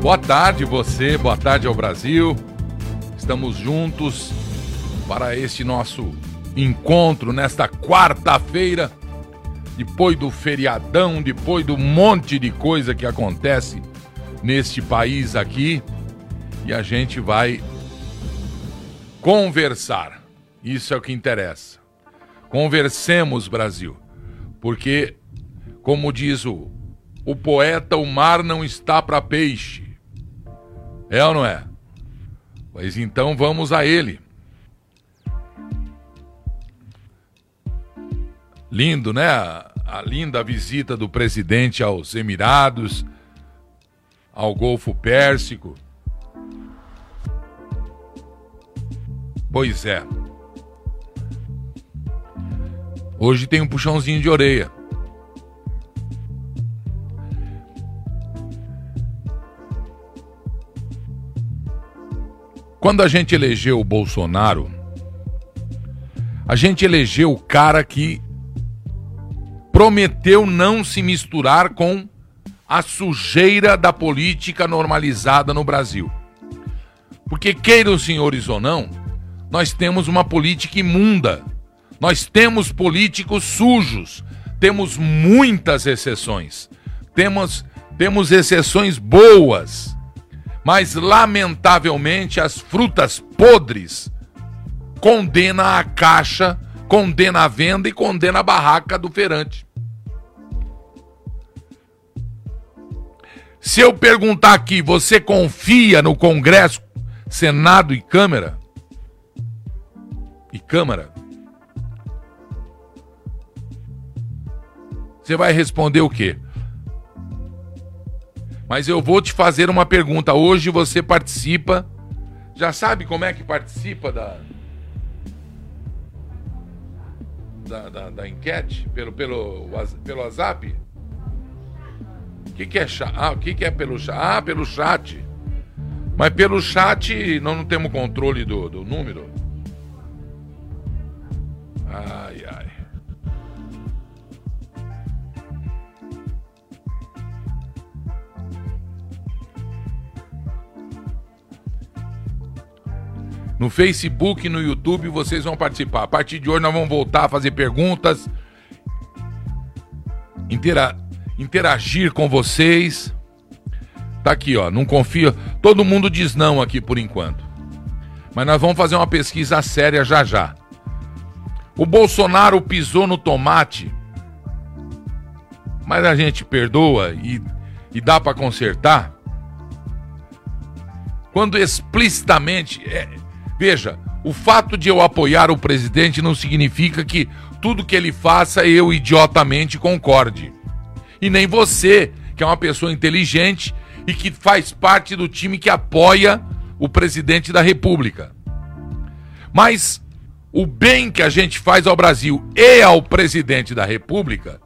Boa tarde você, boa tarde ao Brasil. Estamos juntos para este nosso encontro nesta quarta-feira, depois do feriadão, depois do monte de coisa que acontece neste país aqui, e a gente vai conversar. Isso é o que interessa. Conversemos, Brasil, porque, como diz o, o poeta, o mar não está para peixe. É ou não é? Pois então vamos a ele. Lindo, né? A linda visita do presidente aos Emirados, ao Golfo Pérsico. Pois é. Hoje tem um puxãozinho de orelha. Quando a gente elegeu o Bolsonaro, a gente elegeu o cara que prometeu não se misturar com a sujeira da política normalizada no Brasil. Porque, queiram senhores ou não, nós temos uma política imunda. Nós temos políticos sujos. Temos muitas exceções. Temos, temos exceções boas. Mas, lamentavelmente, as frutas podres condena a caixa, condena a venda e condena a barraca do feirante. Se eu perguntar aqui, você confia no Congresso, Senado e Câmara? E Câmara? Você vai responder o quê? Mas eu vou te fazer uma pergunta. Hoje você participa. Já sabe como é que participa da. Da, da, da enquete? Pelo, pelo, pelo WhatsApp? O que, que é chat? Ah, o que, que é pelo chat? Ah, pelo chat. Mas pelo chat nós não temos controle do, do número. Ai, No Facebook, no YouTube, vocês vão participar. A partir de hoje nós vamos voltar a fazer perguntas, intera interagir com vocês. Tá aqui, ó. Não confia. Todo mundo diz não aqui por enquanto. Mas nós vamos fazer uma pesquisa séria já já. O Bolsonaro pisou no tomate. Mas a gente perdoa e, e dá para consertar. Quando explicitamente. É, Veja, o fato de eu apoiar o presidente não significa que tudo que ele faça eu idiotamente concorde. E nem você, que é uma pessoa inteligente e que faz parte do time que apoia o presidente da República. Mas o bem que a gente faz ao Brasil e ao presidente da República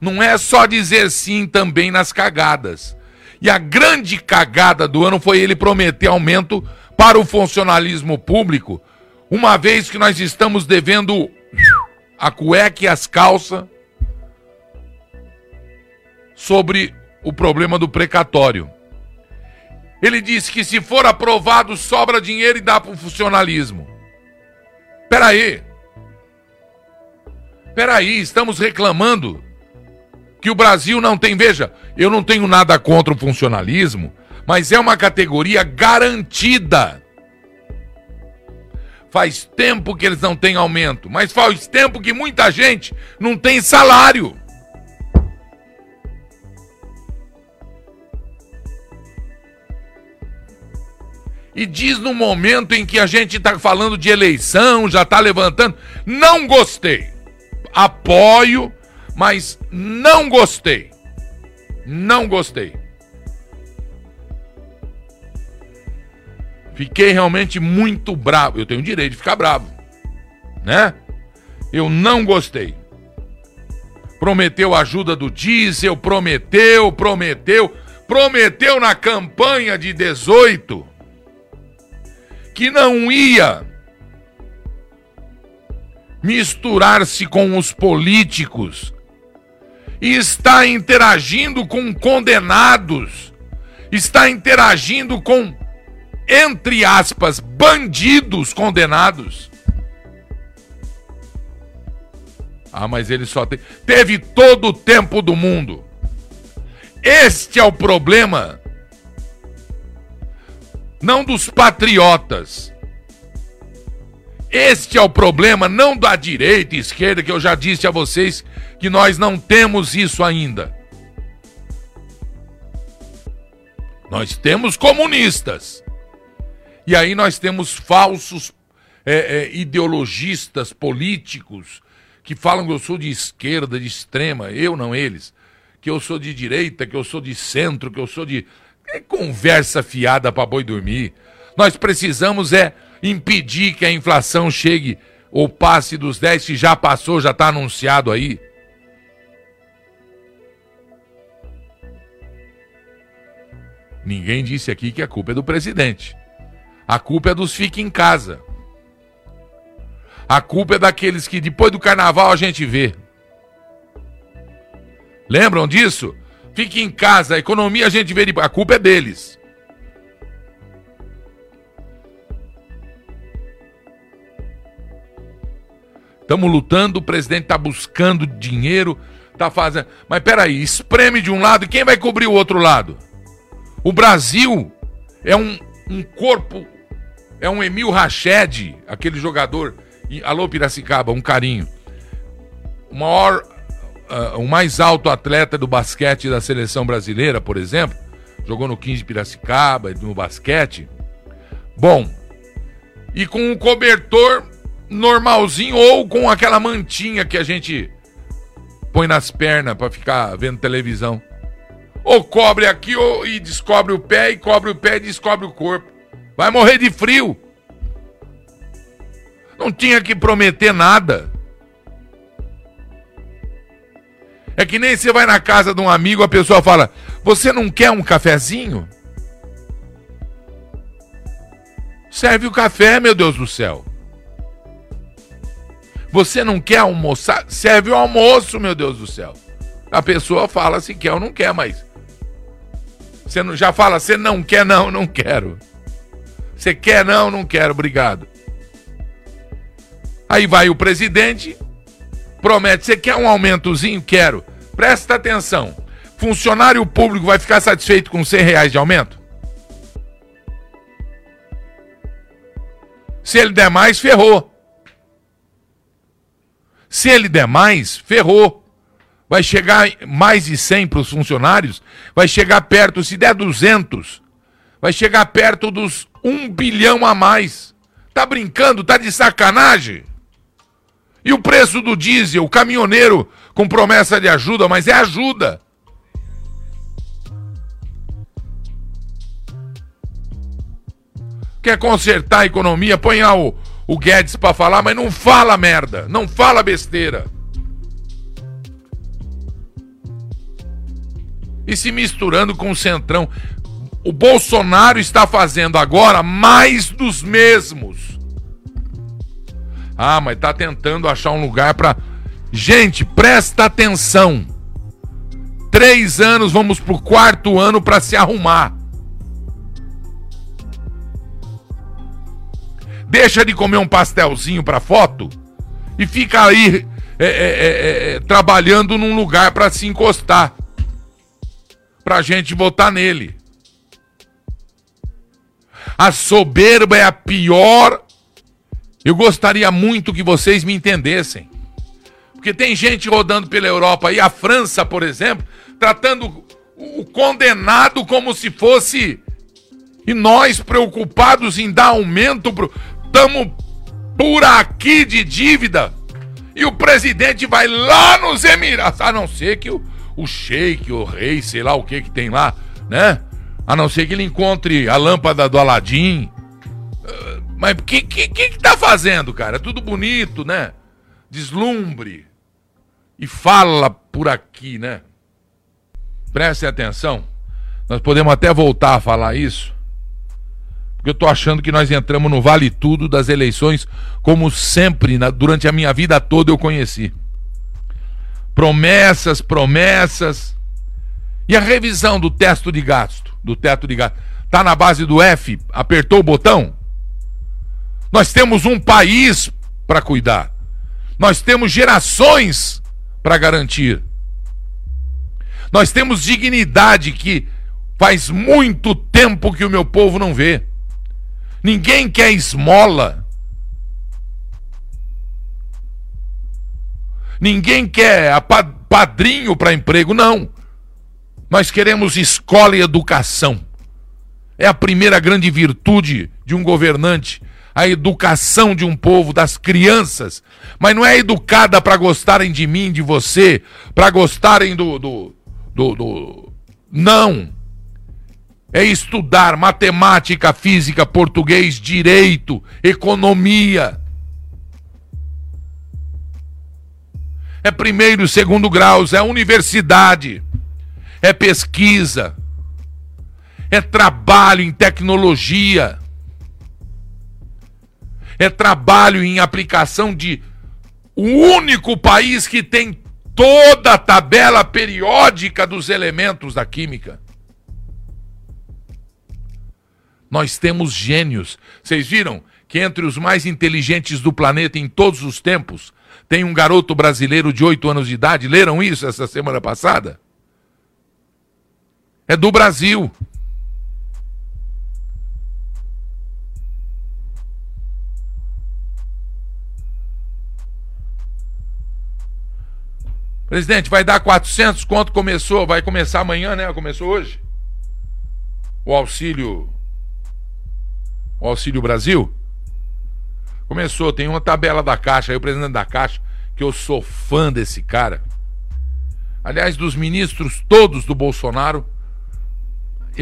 não é só dizer sim também nas cagadas. E a grande cagada do ano foi ele prometer aumento para o funcionalismo público, uma vez que nós estamos devendo a cueca e as calças sobre o problema do precatório. Ele disse que se for aprovado, sobra dinheiro e dá para o funcionalismo. Peraí. Peraí, estamos reclamando que o Brasil não tem. Veja, eu não tenho nada contra o funcionalismo, mas é uma categoria garantida. Faz tempo que eles não têm aumento, mas faz tempo que muita gente não tem salário. E diz no momento em que a gente está falando de eleição, já está levantando, não gostei. Apoio, mas não gostei. Não gostei. Fiquei realmente muito bravo. Eu tenho o direito de ficar bravo, né? Eu não gostei. Prometeu ajuda do diesel, prometeu, prometeu, prometeu na campanha de 18 que não ia misturar-se com os políticos e está interagindo com condenados está interagindo com, entre aspas, bandidos condenados. Ah, mas ele só te... teve todo o tempo do mundo. Este é o problema. Não dos patriotas. Este é o problema, não da direita e esquerda, que eu já disse a vocês que nós não temos isso ainda. Nós temos comunistas. E aí nós temos falsos é, é, ideologistas políticos que falam que eu sou de esquerda, de extrema, eu não eles, que eu sou de direita, que eu sou de centro, que eu sou de. É conversa fiada para boi dormir. Nós precisamos é impedir que a inflação chegue ou passe dos 10 que já passou, já está anunciado aí. Ninguém disse aqui que a culpa é do presidente. A culpa é dos fica em casa. A culpa é daqueles que depois do carnaval a gente vê. Lembram disso? Fique em casa, a economia a gente vê, a culpa é deles. Estamos lutando, o presidente está buscando dinheiro, está fazendo. Mas peraí, espreme de um lado e quem vai cobrir o outro lado? O Brasil é um, um corpo, é um Emil Rached, aquele jogador. Alô, Piracicaba, um carinho. O maior, uh, o mais alto atleta do basquete da seleção brasileira, por exemplo, jogou no 15 Piracicaba, no basquete. Bom, e com um cobertor normalzinho ou com aquela mantinha que a gente põe nas pernas para ficar vendo televisão. Ou cobre aqui ou, e descobre o pé, e cobre o pé e descobre o corpo. Vai morrer de frio. Não tinha que prometer nada. É que nem você vai na casa de um amigo, a pessoa fala: Você não quer um cafezinho? Serve o café, meu Deus do céu. Você não quer almoçar? Serve o almoço, meu Deus do céu. A pessoa fala se quer ou não quer, mas você não, já fala, você não quer, não, não quero. Você quer, não, não quero, obrigado. Aí vai o presidente, promete, você quer um aumentozinho? Quero. Presta atenção. Funcionário público vai ficar satisfeito com 100 reais de aumento? Se ele der mais, ferrou. Se ele der mais, ferrou vai chegar mais de 100 para os funcionários, vai chegar perto, se der 200, vai chegar perto dos 1 bilhão a mais. Tá brincando? Tá de sacanagem? E o preço do diesel, o caminhoneiro com promessa de ajuda, mas é ajuda. Quer consertar a economia? Põe lá o, o Guedes para falar, mas não fala merda, não fala besteira. e se misturando com o Centrão. O Bolsonaro está fazendo agora mais dos mesmos. Ah, mas está tentando achar um lugar para. Gente, presta atenção. Três anos, vamos pro quarto ano para se arrumar. Deixa de comer um pastelzinho para foto e fica aí é, é, é, é trabalhando num lugar para se encostar pra gente votar nele. A soberba é a pior. Eu gostaria muito que vocês me entendessem. Porque tem gente rodando pela Europa e a França, por exemplo, tratando o condenado como se fosse. E nós preocupados em dar aumento pro. Estamos por aqui de dívida. E o presidente vai lá nos Emirados. A não ser que o, o sheik, o rei, sei lá o que que tem lá, né? A não ser que ele encontre a lâmpada do Aladim. Uh, mas o que, que, que, tá fazendo, cara? Tudo bonito, né? Deslumbre. E fala por aqui, né? Prestem atenção. Nós podemos até voltar a falar isso. Porque eu tô achando que nós entramos no vale tudo das eleições, como sempre, na, durante a minha vida toda eu conheci promessas, promessas. E a revisão do teto de gasto, do teto de gasto, tá na base do F, apertou o botão? Nós temos um país para cuidar. Nós temos gerações para garantir. Nós temos dignidade que faz muito tempo que o meu povo não vê. Ninguém quer esmola. Ninguém quer padrinho para emprego, não. Nós queremos escola e educação. É a primeira grande virtude de um governante a educação de um povo, das crianças, mas não é educada para gostarem de mim, de você, para gostarem do, do, do, do. Não. É estudar matemática, física, português, direito, economia. É primeiro e segundo graus, é universidade, é pesquisa, é trabalho em tecnologia é trabalho em aplicação de o único país que tem toda a tabela periódica dos elementos da química. Nós temos gênios. Vocês viram que entre os mais inteligentes do planeta em todos os tempos tem um garoto brasileiro de 8 anos de idade? Leram isso essa semana passada? É do Brasil. Presidente, vai dar 400 quanto começou? Vai começar amanhã, né? Começou hoje? O auxílio. O Auxílio Brasil? Começou, tem uma tabela da Caixa, aí o presidente da Caixa, que eu sou fã desse cara. Aliás, dos ministros todos do Bolsonaro,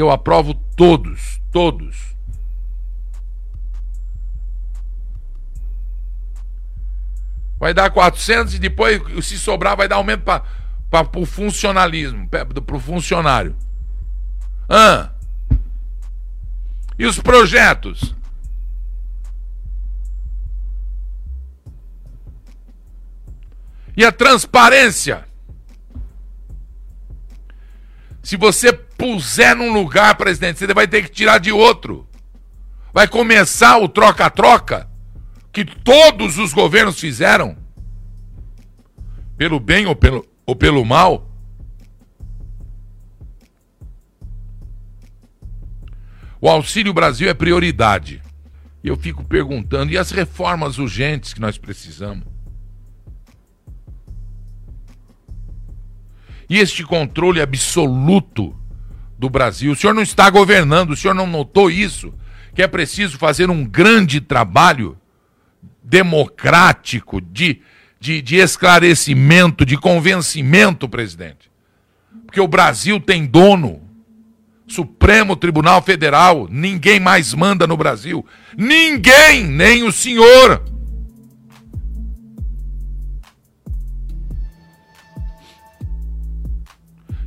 eu aprovo todos, todos. Vai dar 400 e depois, se sobrar, vai dar aumento para o funcionalismo, para o funcionário. Ah. E os projetos? E a transparência? Se você puser num lugar, presidente, você vai ter que tirar de outro. Vai começar o troca-troca que todos os governos fizeram, pelo bem ou pelo, ou pelo mal, o Auxílio Brasil é prioridade. E eu fico perguntando, e as reformas urgentes que nós precisamos? E este controle absoluto do Brasil? O senhor não está governando, o senhor não notou isso? Que é preciso fazer um grande trabalho democrático, de, de, de esclarecimento, de convencimento, presidente. Porque o Brasil tem dono. Supremo Tribunal Federal, ninguém mais manda no Brasil. Ninguém, nem o senhor.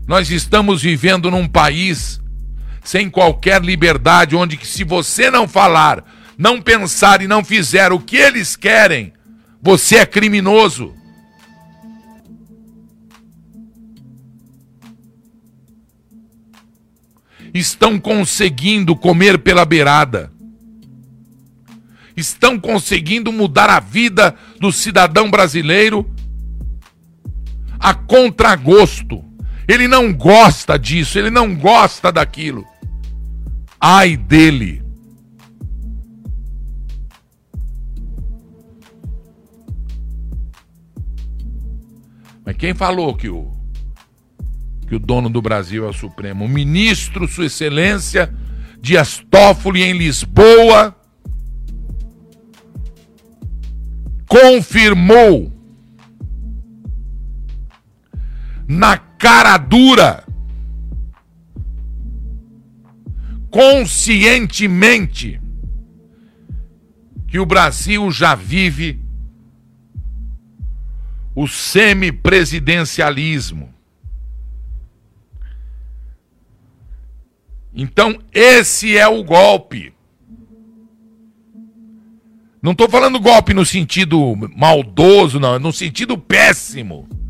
Nós estamos vivendo num país sem qualquer liberdade, onde que se você não falar não pensar e não fizer o que eles querem, você é criminoso. Estão conseguindo comer pela beirada. Estão conseguindo mudar a vida do cidadão brasileiro a contragosto. Ele não gosta disso, ele não gosta daquilo. Ai dele. Mas quem falou que o, que o dono do Brasil é o Supremo? O ministro, Sua Excelência Dias Toffoli, em Lisboa, confirmou na cara dura, conscientemente, que o Brasil já vive o semipresidencialismo. Então, esse é o golpe. Não estou falando golpe no sentido maldoso, não, no sentido péssimo.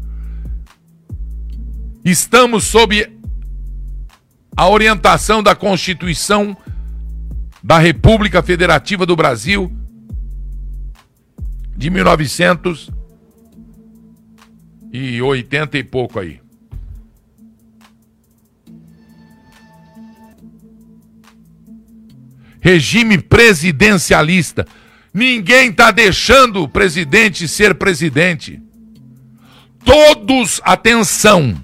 Estamos sob a orientação da Constituição da República Federativa do Brasil de 1980 e pouco aí. Regime presidencialista. Ninguém está deixando o presidente ser presidente. Todos, atenção,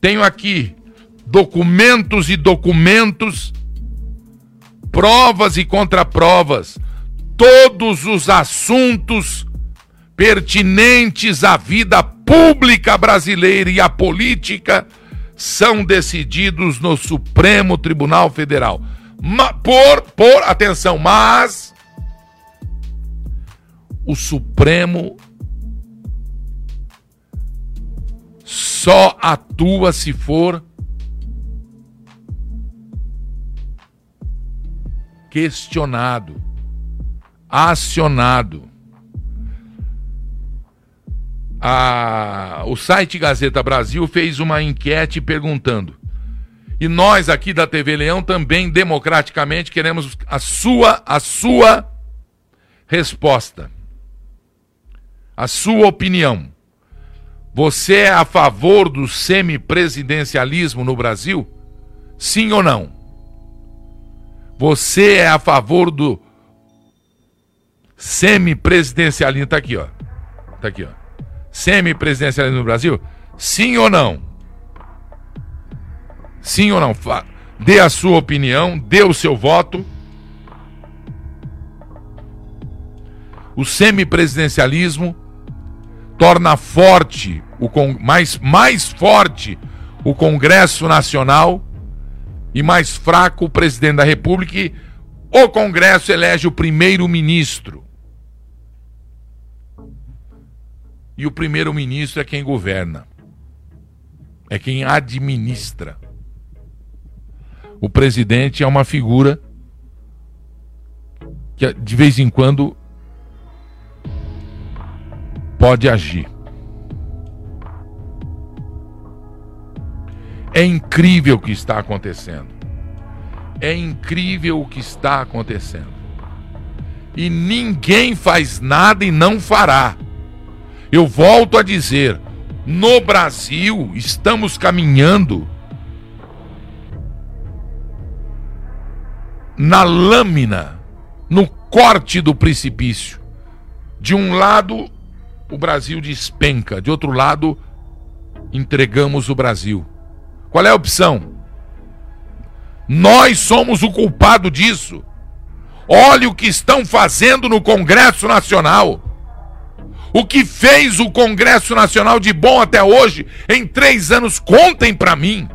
tenho aqui documentos e documentos, provas e contraprovas, todos os assuntos pertinentes à vida pública brasileira e à política são decididos no Supremo Tribunal Federal. Por, por, atenção, mas o Supremo só atua se for questionado, acionado. A, o site Gazeta Brasil fez uma enquete perguntando. E nós aqui da TV Leão também democraticamente queremos a sua a sua resposta. A sua opinião. Você é a favor do semipresidencialismo no Brasil? Sim ou não? Você é a favor do semipresidencialismo? Tá aqui, ó. Tá aqui, ó. Semipresidencialismo no Brasil? Sim ou não? Sim ou não? Dê a sua opinião, dê o seu voto. O semipresidencialismo torna forte, o mais, mais forte o Congresso Nacional e mais fraco o presidente da República. E o Congresso elege o primeiro-ministro. E o primeiro-ministro é quem governa, é quem administra. O presidente é uma figura que de vez em quando pode agir. É incrível o que está acontecendo. É incrível o que está acontecendo. E ninguém faz nada e não fará. Eu volto a dizer: no Brasil estamos caminhando na lâmina, no corte do precipício. De um lado, o Brasil despenca, de outro lado, entregamos o Brasil. Qual é a opção? Nós somos o culpado disso. Olhe o que estão fazendo no Congresso Nacional. O que fez o Congresso Nacional de bom até hoje, em três anos, contem para mim.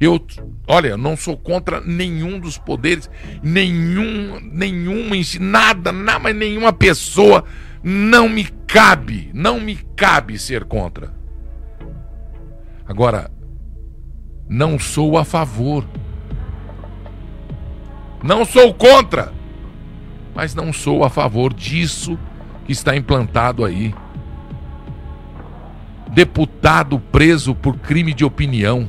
Eu, olha, não sou contra nenhum dos poderes, nenhum, nenhuma, nada, nada, mas nenhuma pessoa. Não me cabe, não me cabe ser contra. Agora, não sou a favor. Não sou contra. Mas não sou a favor disso que está implantado aí. Deputado preso por crime de opinião.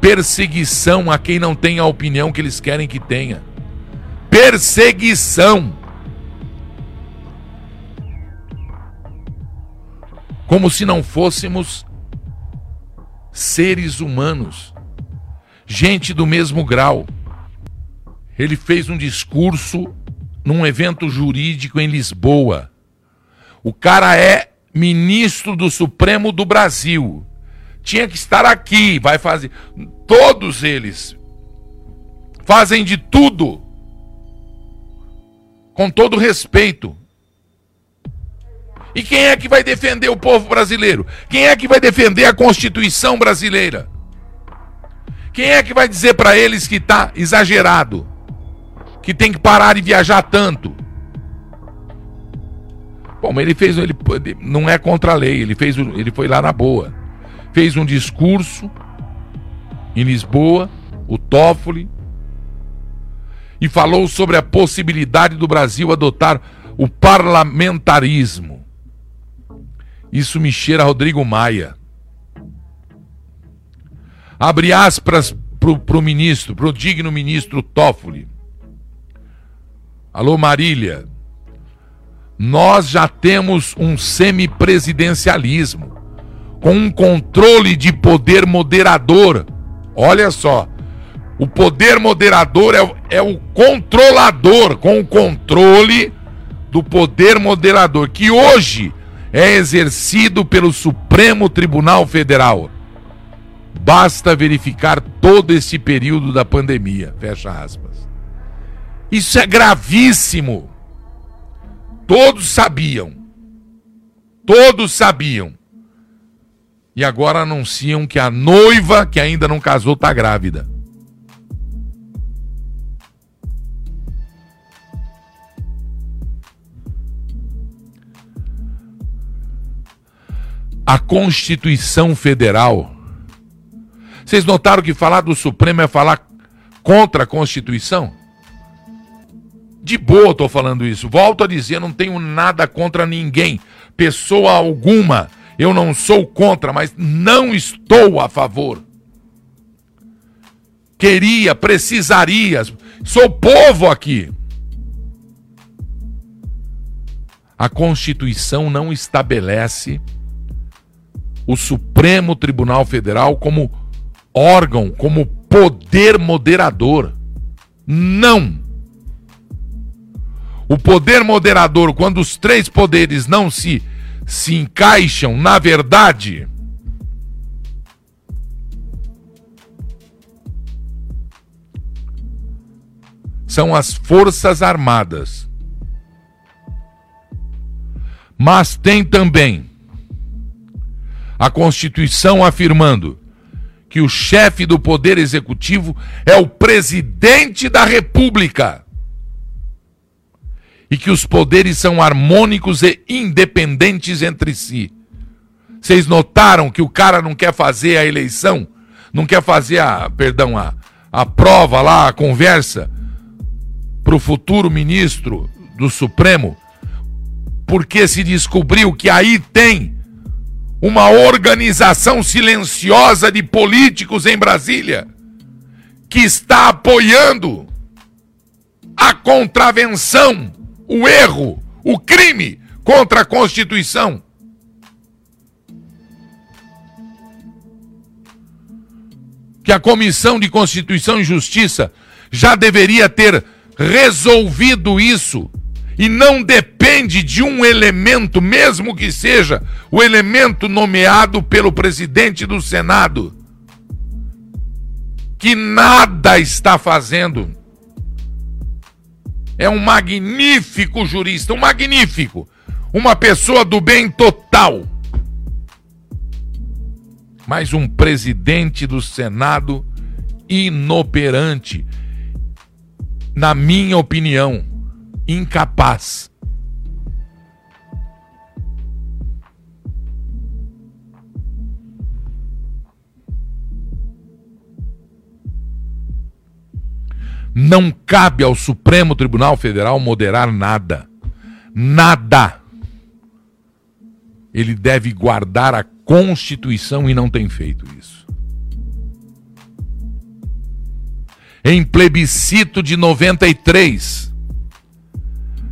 Perseguição a quem não tem a opinião que eles querem que tenha. Perseguição. Como se não fôssemos seres humanos, gente do mesmo grau. Ele fez um discurso num evento jurídico em Lisboa. O cara é ministro do Supremo do Brasil. Tinha que estar aqui, vai fazer. Todos eles fazem de tudo. Com todo respeito. E quem é que vai defender o povo brasileiro? Quem é que vai defender a Constituição brasileira? Quem é que vai dizer para eles que está exagerado? Que tem que parar de viajar tanto? Bom, ele fez, ele não é contra a lei, ele fez, ele foi lá na boa. Fez um discurso em Lisboa, o Toffoli, e falou sobre a possibilidade do Brasil adotar o parlamentarismo. Isso me cheira Rodrigo Maia. Abre aspas para o ministro, para o digno ministro Toffoli. Alô, Marília. Nós já temos um semipresidencialismo, com um controle de poder moderador. Olha só, o poder moderador é, é o controlador, com o controle do poder moderador, que hoje é exercido pelo Supremo Tribunal Federal. Basta verificar todo esse período da pandemia. Fecha aspas. Isso é gravíssimo. Todos sabiam. Todos sabiam. E agora anunciam que a noiva, que ainda não casou, está grávida. A Constituição Federal. Vocês notaram que falar do Supremo é falar contra a Constituição? De boa estou falando isso. Volto a dizer, não tenho nada contra ninguém, pessoa alguma. Eu não sou contra, mas não estou a favor. Queria, precisaria. Sou povo aqui. A Constituição não estabelece o Supremo Tribunal Federal como órgão, como poder moderador. Não. O poder moderador, quando os três poderes não se, se encaixam, na verdade, são as Forças Armadas. Mas tem também a Constituição afirmando que o chefe do Poder Executivo é o presidente da República e que os poderes são harmônicos e independentes entre si. Vocês notaram que o cara não quer fazer a eleição, não quer fazer a, perdão, a, a prova lá, a conversa para o futuro ministro do Supremo, porque se descobriu que aí tem uma organização silenciosa de políticos em Brasília que está apoiando a contravenção, o erro, o crime contra a Constituição. Que a Comissão de Constituição e Justiça já deveria ter resolvido isso e não depende de um elemento, mesmo que seja o elemento nomeado pelo presidente do Senado, que nada está fazendo. É um magnífico jurista, um magnífico, uma pessoa do bem total. Mas um presidente do Senado inoperante, na minha opinião incapaz. Não cabe ao Supremo Tribunal Federal moderar nada. Nada. Ele deve guardar a Constituição e não tem feito isso. Em plebiscito de 93,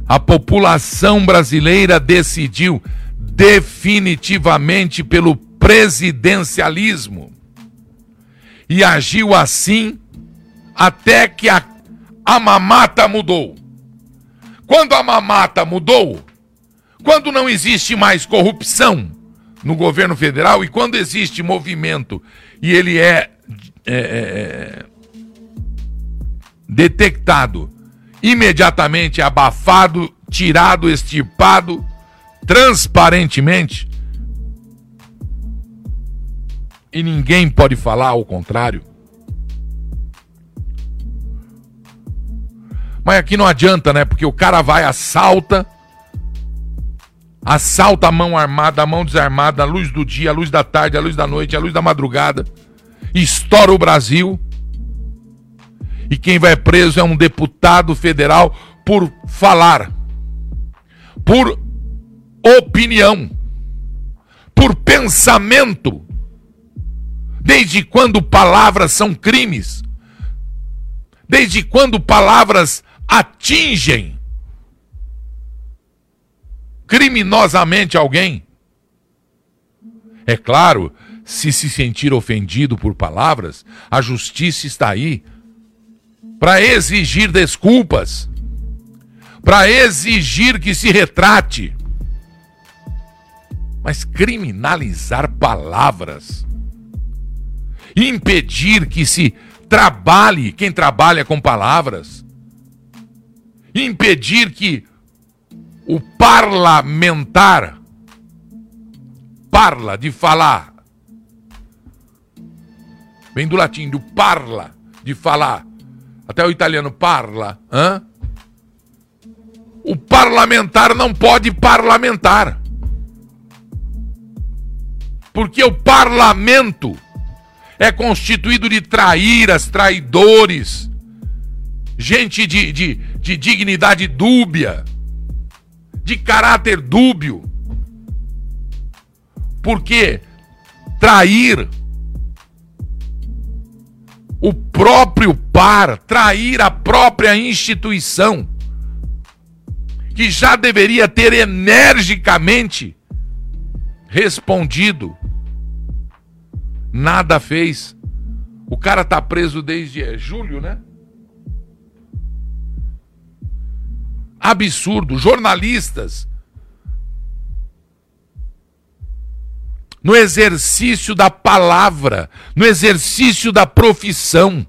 a população brasileira decidiu definitivamente pelo presidencialismo e agiu assim até que a, a mamata mudou. Quando a mamata mudou, quando não existe mais corrupção no governo federal e quando existe movimento e ele é, é, é, é detectado imediatamente abafado, tirado, extirpado, transparentemente. E ninguém pode falar ao contrário. Mas aqui não adianta, né? Porque o cara vai, assalta, assalta a mão armada, a mão desarmada, a luz do dia, a luz da tarde, a luz da noite, a luz da madrugada, estoura o Brasil e quem vai preso é um deputado federal por falar, por opinião, por pensamento. Desde quando palavras são crimes? Desde quando palavras atingem criminosamente alguém? É claro, se se sentir ofendido por palavras, a justiça está aí para exigir desculpas, para exigir que se retrate. Mas criminalizar palavras, impedir que se trabalhe quem trabalha com palavras, impedir que o parlamentar parla de falar, vem do latim, do parla, de falar, até o italiano parla, hã? O parlamentar não pode parlamentar. Porque o parlamento é constituído de traíras, traidores, gente de, de, de dignidade dúbia, de caráter dúbio. Porque trair o próprio par, trair a própria instituição, que já deveria ter energicamente respondido Nada fez. O cara tá preso desde é, julho, né? Absurdo. Jornalistas. No exercício da palavra, no exercício da profissão.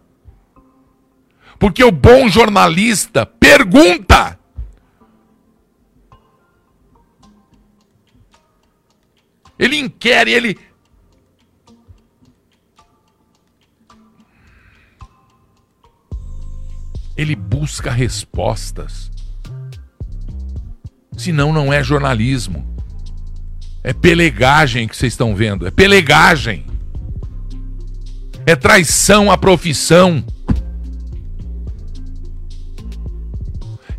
Porque o bom jornalista pergunta. Ele inquere, ele Ele busca respostas. Senão não é jornalismo. É pelegagem que vocês estão vendo. É pelegagem. É traição à profissão.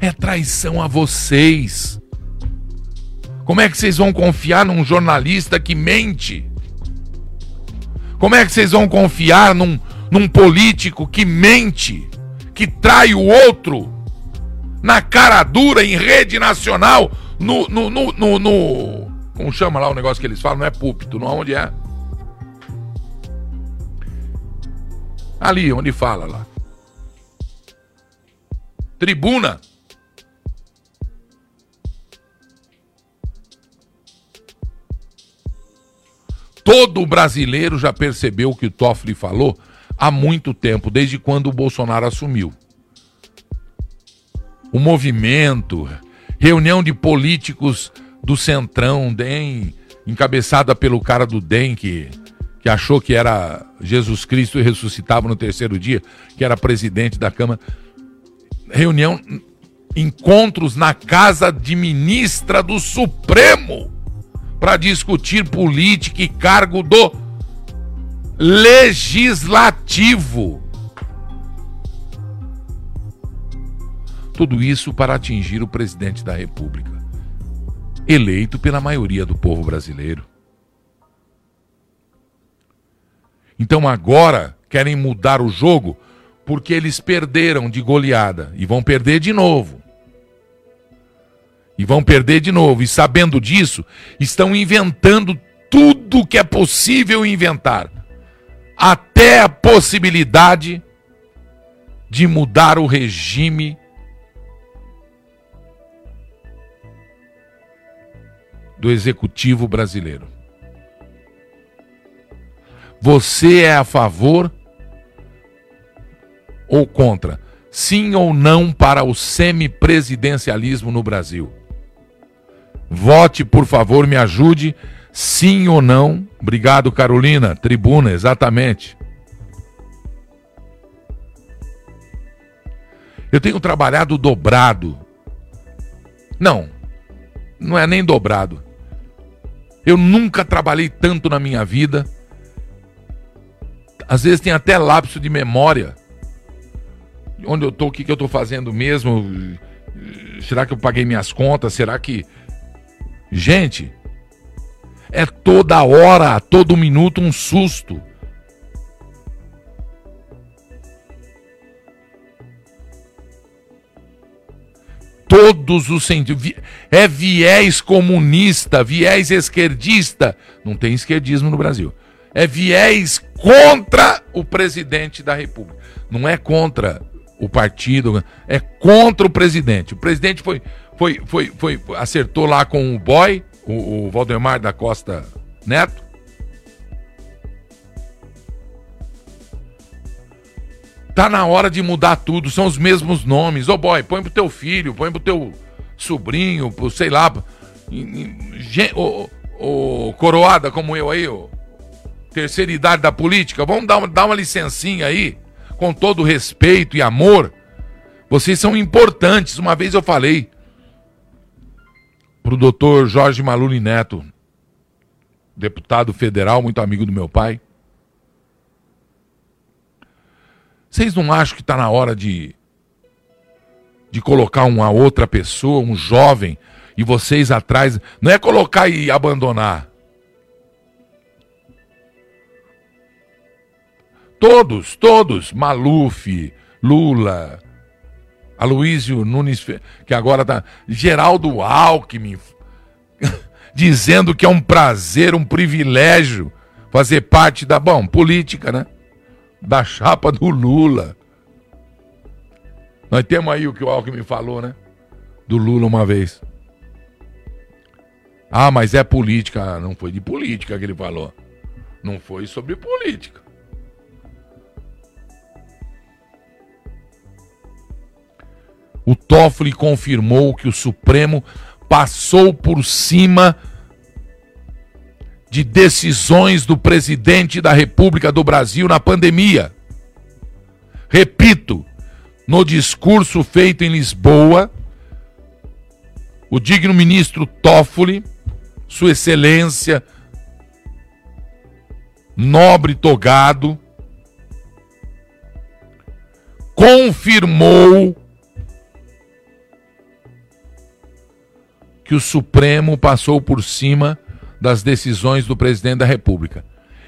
É traição a vocês. Como é que vocês vão confiar num jornalista que mente? Como é que vocês vão confiar num, num político que mente? que trai o outro na cara dura, em rede nacional, no, no, no, no, no como chama lá o negócio que eles falam? Não é púlpito, não onde é? Ali, onde fala lá. Tribuna. Todo brasileiro já percebeu o que o Toffoli falou há muito tempo, desde quando o Bolsonaro assumiu. O movimento, reunião de políticos do Centrão, DEM, encabeçada pelo cara do DEM, que, que achou que era Jesus Cristo e ressuscitava no terceiro dia, que era presidente da Câmara. Reunião, encontros na casa de ministra do Supremo para discutir política e cargo do legislativo. Tudo isso para atingir o presidente da República, eleito pela maioria do povo brasileiro. Então agora querem mudar o jogo porque eles perderam de goleada e vão perder de novo. E vão perder de novo. E sabendo disso, estão inventando tudo que é possível inventar até a possibilidade de mudar o regime do executivo brasileiro. Você é a favor ou contra? Sim ou não para o semipresidencialismo no Brasil? Vote, por favor, me ajude Sim ou não? Obrigado, Carolina. Tribuna, exatamente. Eu tenho trabalhado dobrado. Não, não é nem dobrado. Eu nunca trabalhei tanto na minha vida. Às vezes tem até lapso de memória. Onde eu tô, o que, que eu tô fazendo mesmo? Será que eu paguei minhas contas? Será que. Gente, é toda hora, todo minuto um susto. Todos os sentidos. É viés comunista, viés esquerdista. Não tem esquerdismo no Brasil. É viés contra o presidente da República. Não é contra o partido, é contra o presidente. O presidente foi, foi, foi, foi acertou lá com o boy, o, o Valdemar da Costa Neto. Tá na hora de mudar tudo, são os mesmos nomes. Ô oh boy, põe pro teu filho, põe pro teu sobrinho, pro, sei lá. Ô, oh, coroada como eu aí, ô, terceira idade da política, vamos dar uma, dar uma licencinha aí, com todo respeito e amor. Vocês são importantes. Uma vez eu falei pro doutor Jorge Maluli Neto, deputado federal, muito amigo do meu pai. Vocês não acham que está na hora de, de colocar uma outra pessoa, um jovem, e vocês atrás? Não é colocar e abandonar. Todos, todos. Maluf, Lula, Aloísio Nunes, que agora está. Geraldo Alckmin, dizendo que é um prazer, um privilégio fazer parte da. Bom, política, né? Da chapa do Lula. Nós temos aí o que o Alckmin falou, né? Do Lula uma vez. Ah, mas é política. Ah, não foi de política que ele falou. Não foi sobre política. O Toffoli confirmou que o Supremo passou por cima de decisões do presidente da República do Brasil na pandemia. Repito, no discurso feito em Lisboa, o digno ministro Toffoli, Sua Excelência, nobre togado, confirmou que o Supremo passou por cima das decisões do presidente da República.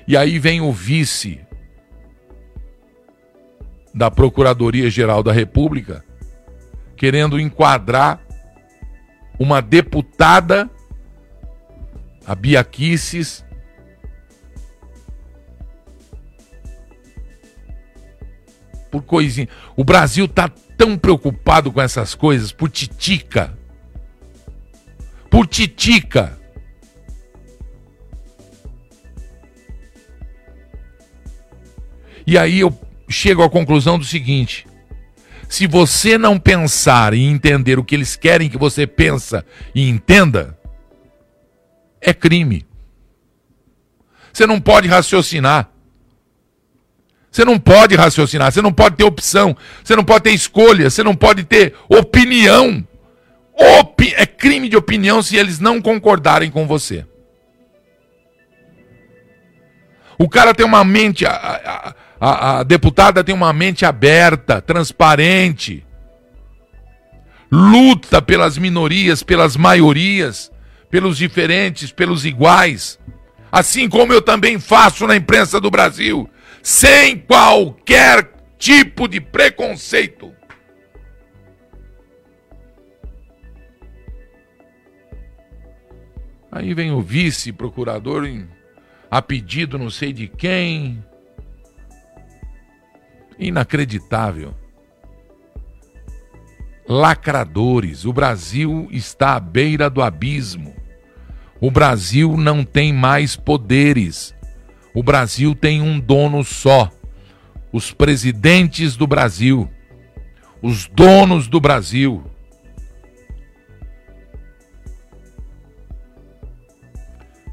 E aí vem o vice da Procuradoria-Geral da República querendo enquadrar uma deputada, a Bia Kisses, por coisinha. O Brasil está tão preocupado com essas coisas por titica. Por titica. E aí eu chego à conclusão do seguinte: se você não pensar e entender o que eles querem que você pensa e entenda, é crime. Você não pode raciocinar. Você não pode raciocinar, você não pode ter opção, você não pode ter escolha, você não pode ter opinião. Opi é crime de opinião se eles não concordarem com você. O cara tem uma mente. A, a, a, a deputada tem uma mente aberta, transparente, luta pelas minorias, pelas maiorias, pelos diferentes, pelos iguais. Assim como eu também faço na imprensa do Brasil, sem qualquer tipo de preconceito. Aí vem o vice-procurador a pedido não sei de quem, Inacreditável. Lacradores. O Brasil está à beira do abismo. O Brasil não tem mais poderes. O Brasil tem um dono só. Os presidentes do Brasil. Os donos do Brasil.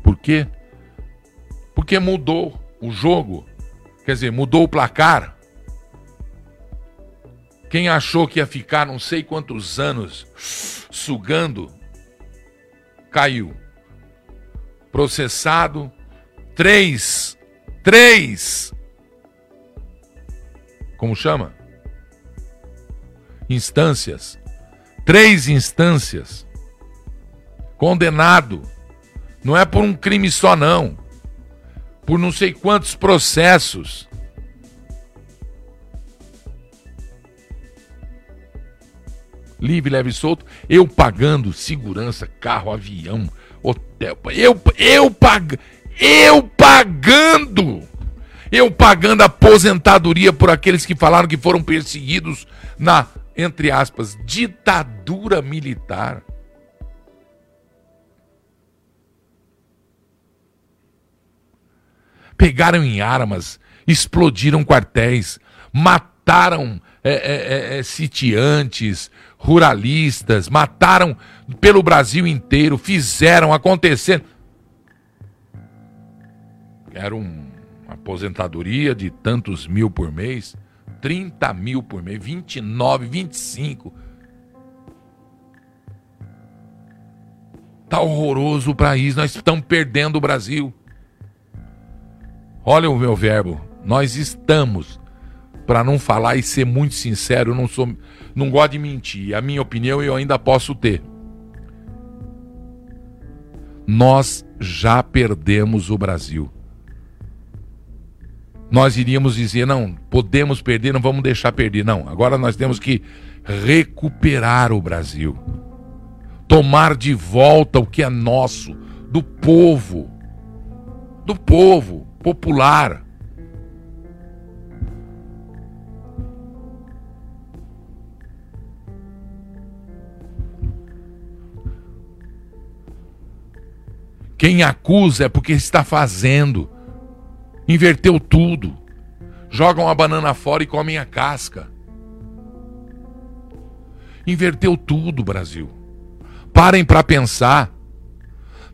Por quê? Porque mudou o jogo. Quer dizer, mudou o placar. Quem achou que ia ficar não sei quantos anos sugando, caiu. Processado, três, três, como chama? Instâncias, três instâncias, condenado, não é por um crime só não, por não sei quantos processos. Livre, leve e solto, eu pagando segurança, carro, avião, hotel, eu, eu, pag, eu pagando, eu pagando aposentadoria por aqueles que falaram que foram perseguidos na, entre aspas, ditadura militar. Pegaram em armas, explodiram quartéis, mataram é, é, é, é, sitiantes, ruralistas, mataram pelo Brasil inteiro, fizeram acontecer. Era um, uma aposentadoria de tantos mil por mês, 30 mil por mês, 29, 25. Tá horroroso o país, nós estamos perdendo o Brasil. Olha o meu verbo, nós estamos para não falar e ser muito sincero, eu não sou, não gosto de mentir. A minha opinião eu ainda posso ter. Nós já perdemos o Brasil. Nós iríamos dizer, não, podemos perder, não vamos deixar perder. Não, agora nós temos que recuperar o Brasil. Tomar de volta o que é nosso, do povo. Do povo popular. Quem acusa é porque está fazendo. Inverteu tudo. Jogam a banana fora e comem a casca. Inverteu tudo, Brasil. Parem para pensar.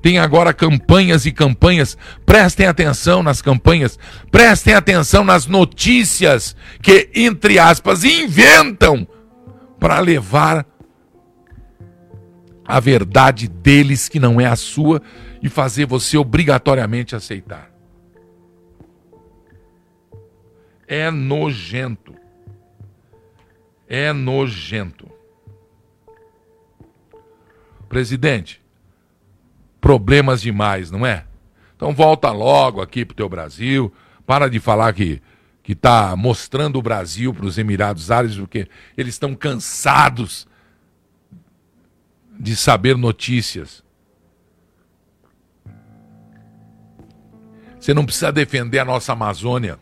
Tem agora campanhas e campanhas. Prestem atenção nas campanhas. Prestem atenção nas notícias que, entre aspas, inventam para levar a verdade deles, que não é a sua, e fazer você obrigatoriamente aceitar. É nojento. É nojento. Presidente, problemas demais, não é? Então volta logo aqui pro teu Brasil, para de falar que que está mostrando o Brasil para os Emirados Árabes, porque eles estão cansados de saber notícias. Você não precisa defender a nossa Amazônia.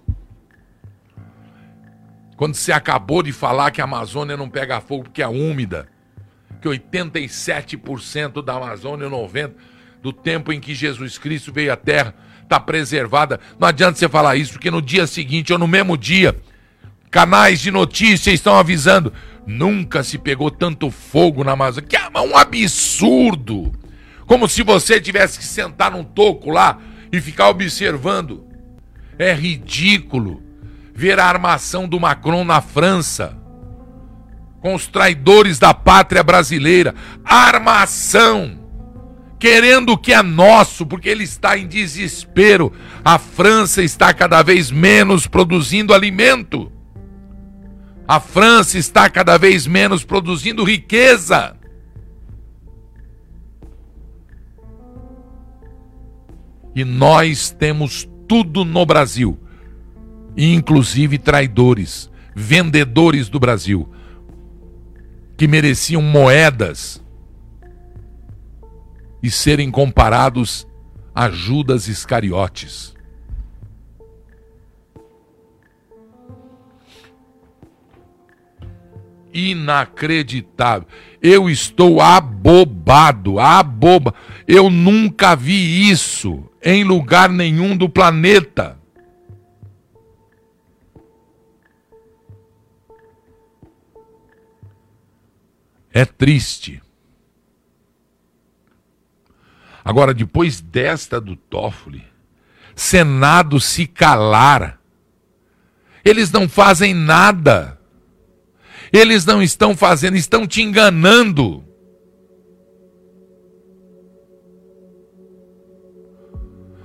Quando você acabou de falar que a Amazônia não pega fogo porque é úmida, que 87% da Amazônia, 90% do tempo em que Jesus Cristo veio à Terra, está preservada. Não adianta você falar isso, porque no dia seguinte ou no mesmo dia, canais de notícia estão avisando: nunca se pegou tanto fogo na Amazônia. Que é um absurdo! Como se você tivesse que sentar num toco lá e ficar observando. É ridículo ver a armação do Macron na França com os traidores da pátria brasileira. Armação! Querendo o que é nosso, porque ele está em desespero. A França está cada vez menos produzindo alimento. A França está cada vez menos produzindo riqueza. E nós temos tudo no Brasil, inclusive traidores, vendedores do Brasil, que mereciam moedas e serem comparados a Judas Iscariotes. Inacreditável. Eu estou abobado, aboba. Eu nunca vi isso em lugar nenhum do planeta. É triste. Agora, depois desta do Toffoli, Senado se calar. Eles não fazem nada. Eles não estão fazendo, estão te enganando.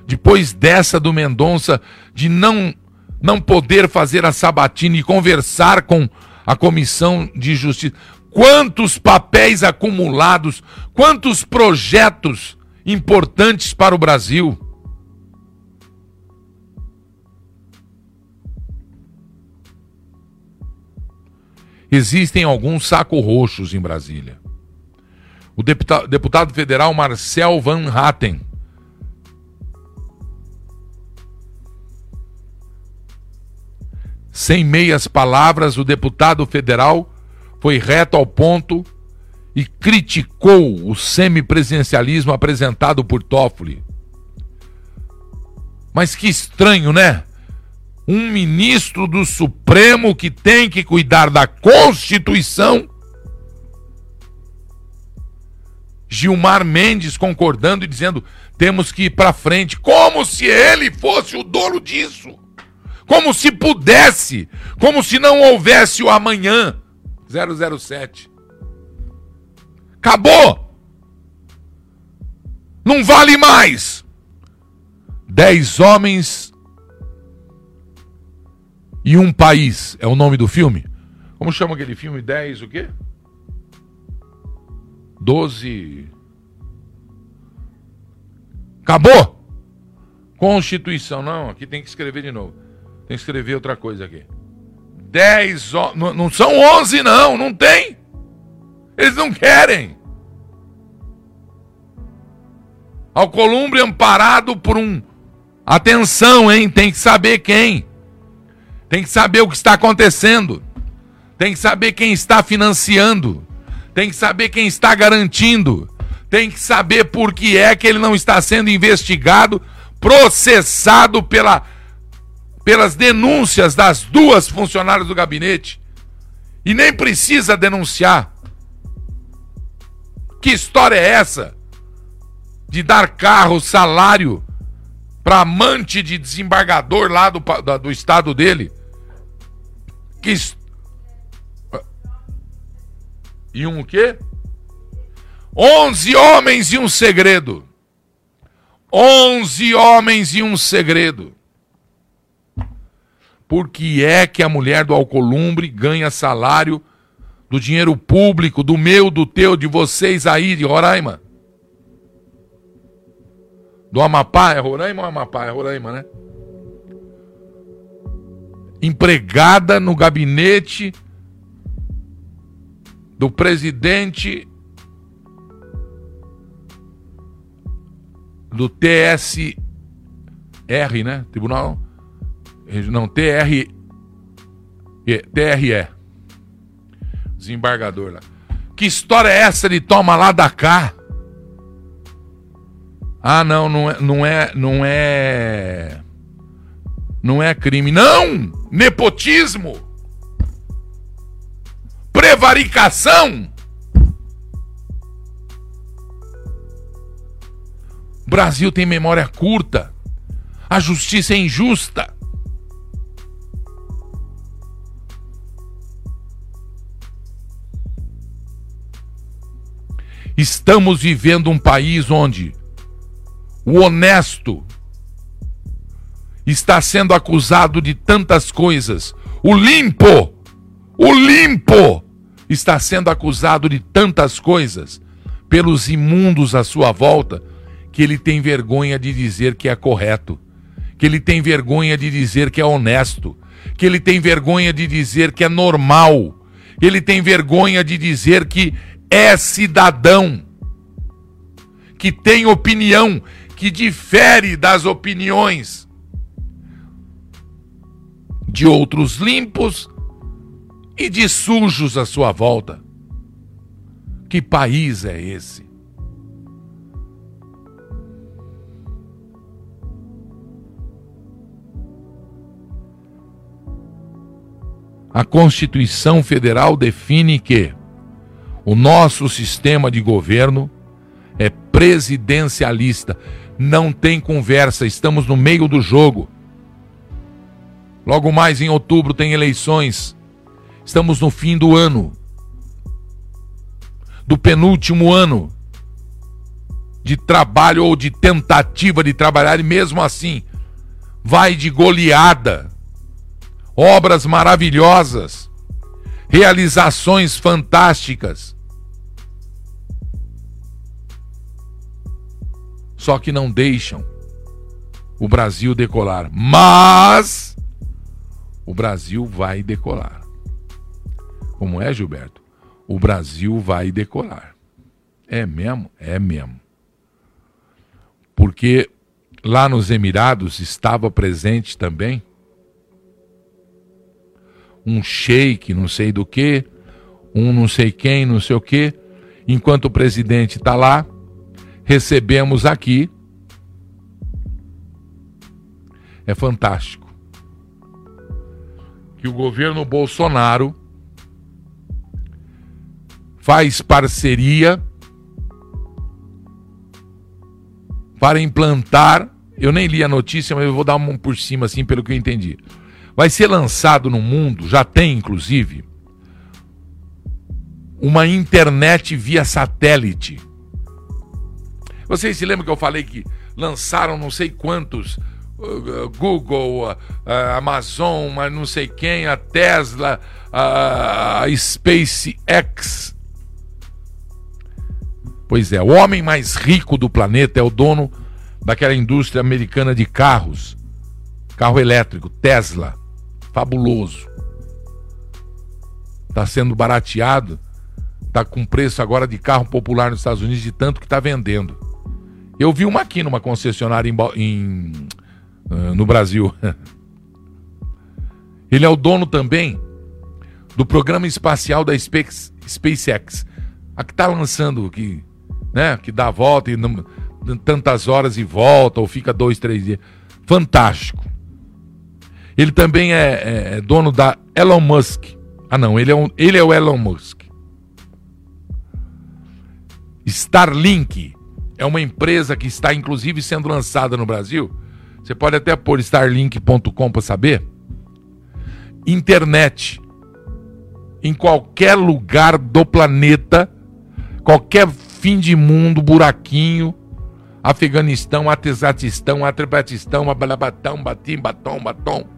depois dessa do Mendonça, de não, não poder fazer a sabatina e conversar com a comissão de justiça. Quantos papéis acumulados, quantos projetos importantes para o Brasil. Existem alguns saco roxos em Brasília. O deputado, deputado federal Marcel Van Hatten Sem meias palavras, o deputado federal foi reto ao ponto e criticou o semipresidencialismo apresentado por Toffoli. Mas que estranho, né? Um ministro do Supremo que tem que cuidar da Constituição. Gilmar Mendes concordando e dizendo: temos que ir para frente, como se ele fosse o dono disso. Como se pudesse, como se não houvesse o amanhã. 007. Acabou! Não vale mais! Dez homens e um país é o nome do filme? Como chama aquele filme? Dez o quê? Doze. Acabou! Constituição, não, aqui tem que escrever de novo. Tem que escrever outra coisa aqui. Dez, não, não são onze não, não tem. Eles não querem. Alcolumbre amparado por um. Atenção, hein? Tem que saber quem. Tem que saber o que está acontecendo. Tem que saber quem está financiando. Tem que saber quem está garantindo. Tem que saber por que é que ele não está sendo investigado, processado pela, pelas denúncias das duas funcionárias do gabinete. E nem precisa denunciar. Que história é essa? De dar carro, salário para amante de desembargador lá do, do estado dele? Que E um o quê? Onze homens e um segredo. Onze homens e um segredo. Por que é que a mulher do Alcolumbre ganha salário do dinheiro público, do meu, do teu, de vocês aí de Roraima. Do Amapá, é Roraima ou Amapá? É Roraima, né? Empregada no gabinete do presidente do TSR, né? Tribunal. Não, TR. TRE desembargador lá. Que história é essa de toma lá da cá? Ah, não, não é, não é, não é, não é crime, não. Nepotismo, prevaricação. O Brasil tem memória curta. A justiça é injusta. Estamos vivendo um país onde o honesto está sendo acusado de tantas coisas. O limpo, o limpo está sendo acusado de tantas coisas pelos imundos à sua volta que ele tem vergonha de dizer que é correto, que ele tem vergonha de dizer que é honesto, que ele tem vergonha de dizer que é normal, que ele tem vergonha de dizer que é cidadão, que tem opinião, que difere das opiniões de outros limpos e de sujos à sua volta. Que país é esse? A Constituição Federal define que o nosso sistema de governo é presidencialista. Não tem conversa, estamos no meio do jogo. Logo mais em outubro tem eleições. Estamos no fim do ano. Do penúltimo ano de trabalho ou de tentativa de trabalhar, e mesmo assim, vai de goleada. Obras maravilhosas, realizações fantásticas. Só que não deixam o Brasil decolar. Mas o Brasil vai decolar. como é, Gilberto? O Brasil vai decolar. É mesmo? É mesmo. Porque lá nos Emirados estava presente também um sheik, não sei do que, um não sei quem, não sei o que. Enquanto o presidente está lá, recebemos aqui. É fantástico. Que o governo Bolsonaro faz parceria para implantar. Eu nem li a notícia, mas eu vou dar um por cima assim, pelo que eu entendi. Vai ser lançado no mundo, já tem inclusive, uma internet via satélite. Vocês se lembram que eu falei que lançaram não sei quantos uh, Google, uh, uh, Amazon, mas não sei quem, a Tesla, a SpaceX. Pois é, o homem mais rico do planeta é o dono daquela indústria americana de carros, carro elétrico, Tesla fabuloso. Está sendo barateado, está com preço agora de carro popular nos Estados Unidos de tanto que está vendendo. Eu vi uma aqui numa concessionária em, em uh, no Brasil. Ele é o dono também do programa espacial da Space, SpaceX. A que está lançando, que, né, que dá a volta e não, tantas horas e volta, ou fica dois, três dias. Fantástico. Ele também é, é, é, dono da Elon Musk. Ah, não, ele é, um, ele é o Elon Musk. Starlink é uma empresa que está inclusive sendo lançada no Brasil. Você pode até pôr starlink.com para saber. Internet em qualquer lugar do planeta, qualquer fim de mundo, buraquinho, Afeganistão, Atezatistão, Atrebatistão, Abalabatão, Batim, Batom, Batom